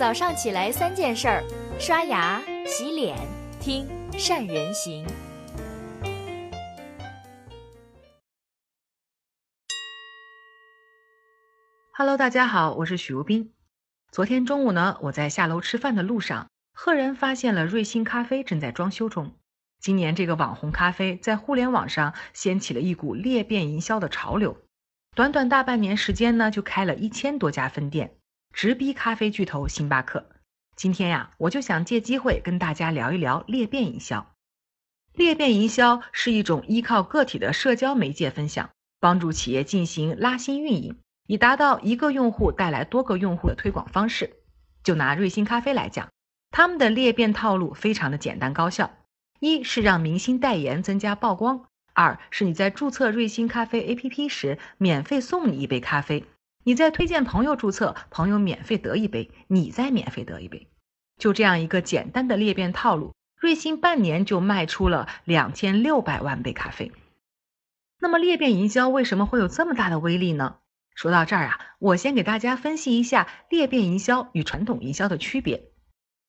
早上起来三件事儿：刷牙、洗脸、听善人行。Hello，大家好，我是许如冰。昨天中午呢，我在下楼吃饭的路上，赫然发现了瑞幸咖啡正在装修中。今年这个网红咖啡在互联网上掀起了一股裂变营销的潮流，短短大半年时间呢，就开了一千多家分店。直逼咖啡巨头星巴克。今天呀，我就想借机会跟大家聊一聊裂变营销。裂变营销是一种依靠个体的社交媒介分享，帮助企业进行拉新运营，以达到一个用户带来多个用户的推广方式。就拿瑞幸咖啡来讲，他们的裂变套路非常的简单高效：一是让明星代言增加曝光；二是你在注册瑞幸咖啡 APP 时，免费送你一杯咖啡。你在推荐朋友注册，朋友免费得一杯，你再免费得一杯，就这样一个简单的裂变套路，瑞幸半年就卖出了两千六百万杯咖啡。那么裂变营销为什么会有这么大的威力呢？说到这儿啊，我先给大家分析一下裂变营销与传统营销的区别。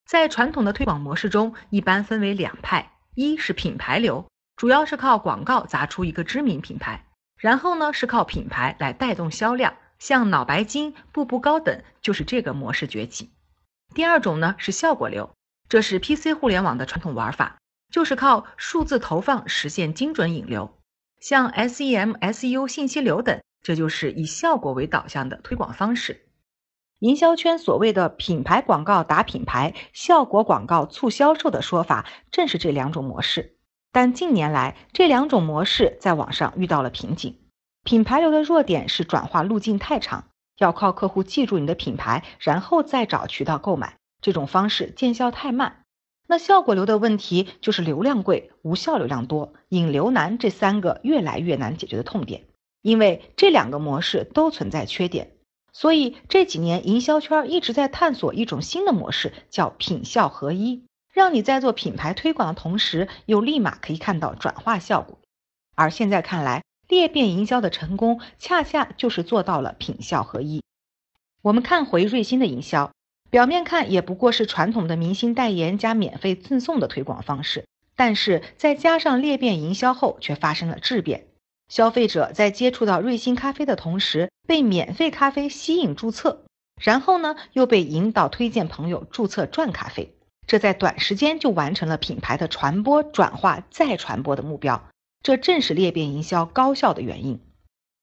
在传统的推广模式中，一般分为两派，一是品牌流，主要是靠广告砸出一个知名品牌，然后呢是靠品牌来带动销量。像脑白金、步步高等就是这个模式崛起。第二种呢是效果流，这是 PC 互联网的传统玩法，就是靠数字投放实现精准引流。像 SEM、SEO、信息流等，这就是以效果为导向的推广方式。营销圈所谓的品牌广告打品牌，效果广告促销售的说法，正是这两种模式。但近年来，这两种模式在网上遇到了瓶颈。品牌流的弱点是转化路径太长，要靠客户记住你的品牌，然后再找渠道购买，这种方式见效太慢。那效果流的问题就是流量贵、无效流量多、引流难，这三个越来越难解决的痛点。因为这两个模式都存在缺点，所以这几年营销圈一直在探索一种新的模式，叫品效合一，让你在做品牌推广的同时，又立马可以看到转化效果。而现在看来，裂变营销的成功，恰恰就是做到了品效合一。我们看回瑞星的营销，表面看也不过是传统的明星代言加免费赠送的推广方式，但是在加上裂变营销后，却发生了质变。消费者在接触到瑞星咖啡的同时，被免费咖啡吸引注册，然后呢，又被引导推荐朋友注册赚咖啡，这在短时间就完成了品牌的传播、转化再传播的目标。这正是裂变营销高效的原因。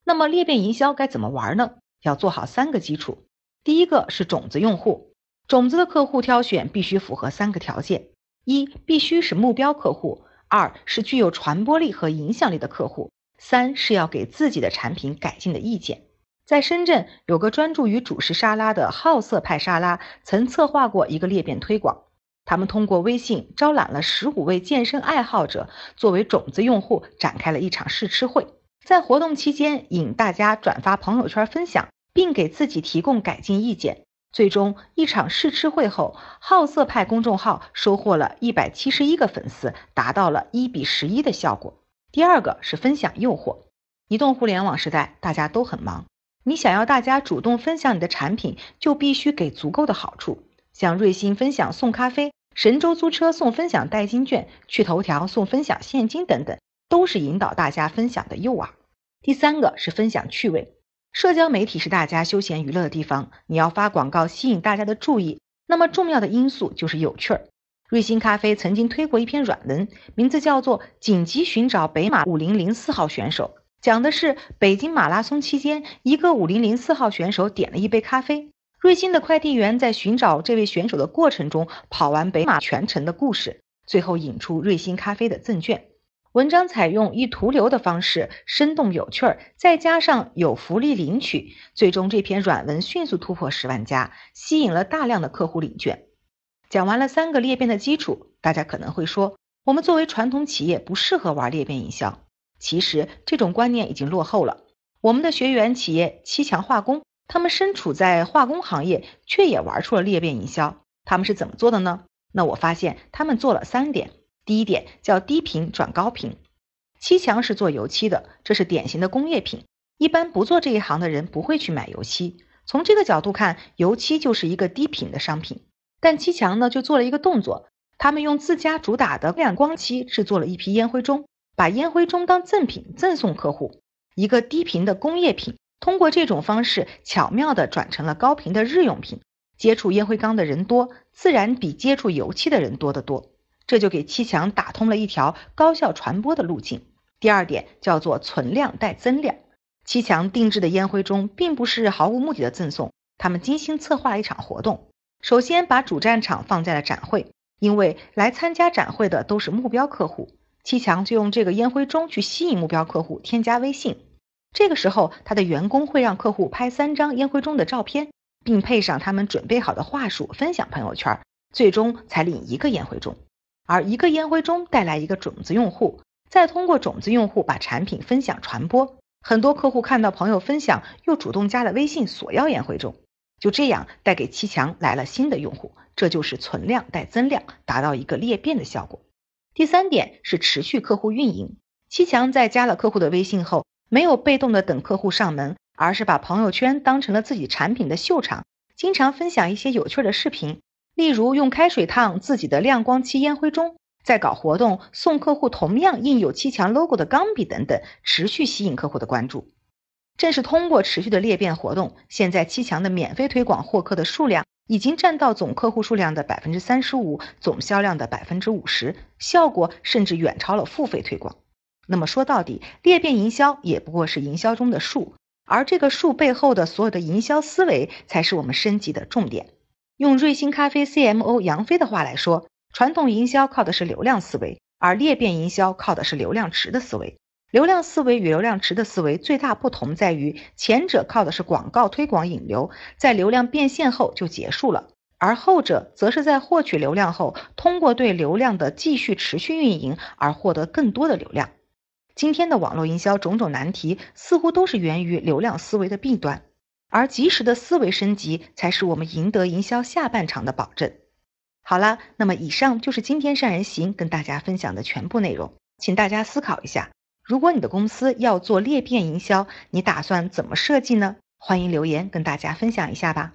那么裂变营销该怎么玩呢？要做好三个基础。第一个是种子用户，种子的客户挑选必须符合三个条件：一必须是目标客户；二是具有传播力和影响力的客户；三是要给自己的产品改进的意见。在深圳有个专注于主食沙拉的好色派沙拉，曾策划过一个裂变推广。他们通过微信招揽了十五位健身爱好者作为种子用户，展开了一场试吃会。在活动期间，引大家转发朋友圈分享，并给自己提供改进意见。最终，一场试吃会后，好色派公众号收获了一百七十一个粉丝，达到了一比十一的效果。第二个是分享诱惑。移动互联网时代，大家都很忙，你想要大家主动分享你的产品，就必须给足够的好处，像瑞幸分享送咖啡。神州租车送分享代金券，趣头条送分享现金等等，都是引导大家分享的诱饵。第三个是分享趣味，社交媒体是大家休闲娱乐的地方，你要发广告吸引大家的注意，那么重要的因素就是有趣儿。瑞幸咖啡曾经推过一篇软文，名字叫做《紧急寻找北马五零零四号选手》，讲的是北京马拉松期间，一个五零零四号选手点了一杯咖啡。瑞幸的快递员在寻找这位选手的过程中，跑完北马全程的故事，最后引出瑞幸咖啡的赠券。文章采用一图流的方式，生动有趣儿，再加上有福利领取，最终这篇软文迅速突破十万加，吸引了大量的客户领券。讲完了三个裂变的基础，大家可能会说，我们作为传统企业不适合玩裂变营销。其实这种观念已经落后了。我们的学员企业七强化工。他们身处在化工行业，却也玩出了裂变营销。他们是怎么做的呢？那我发现他们做了三点。第一点叫低频转高频。七强是做油漆的，这是典型的工业品，一般不做这一行的人不会去买油漆。从这个角度看，油漆就是一个低频的商品。但七强呢，就做了一个动作，他们用自家主打的亮光漆制作了一批烟灰钟，把烟灰钟当赠品赠送客户，一个低频的工业品，通过这种方式巧妙地转成了高频的日用品。接触烟灰缸的人多，自然比接触油漆的人多得多，这就给七强打通了一条高效传播的路径。第二点叫做存量带增量。七强定制的烟灰中并不是毫无目的的赠送，他们精心策划了一场活动。首先把主战场放在了展会，因为来参加展会的都是目标客户，七强就用这个烟灰钟去吸引目标客户添加微信。这个时候，他的员工会让客户拍三张烟灰中的照片，并配上他们准备好的话术分享朋友圈，最终才领一个烟灰中。而一个烟灰中带来一个种子用户，再通过种子用户把产品分享传播。很多客户看到朋友分享，又主动加了微信索要烟灰中，就这样带给七强来了新的用户，这就是存量带增量，达到一个裂变的效果。第三点是持续客户运营，七强在加了客户的微信后，没有被动的等客户上门，而是把朋友圈当成了自己产品的秀场，经常分享一些有趣的视频，例如用开水烫自己的亮光漆烟灰盅。在搞活动，送客户同样印有七强 logo 的钢笔等等，持续吸引客户的关注。正是通过持续的裂变活动，现在七强的免费推广获客的数量已经占到总客户数量的百分之三十五，总销量的百分之五十，效果甚至远超了付费推广。那么说到底，裂变营销也不过是营销中的术，而这个术背后的所有的营销思维，才是我们升级的重点。用瑞幸咖啡 CMO 杨飞的话来说。传统营销靠的是流量思维，而裂变营销靠的是流量池的思维。流量思维与流量池的思维最大不同在于，前者靠的是广告推广引流，在流量变现后就结束了；而后者则是在获取流量后，通过对流量的继续持续运营而获得更多的流量。今天的网络营销种种难题，似乎都是源于流量思维的弊端，而及时的思维升级，才是我们赢得营销下半场的保证。好了，那么以上就是今天善人行跟大家分享的全部内容，请大家思考一下，如果你的公司要做裂变营销，你打算怎么设计呢？欢迎留言跟大家分享一下吧。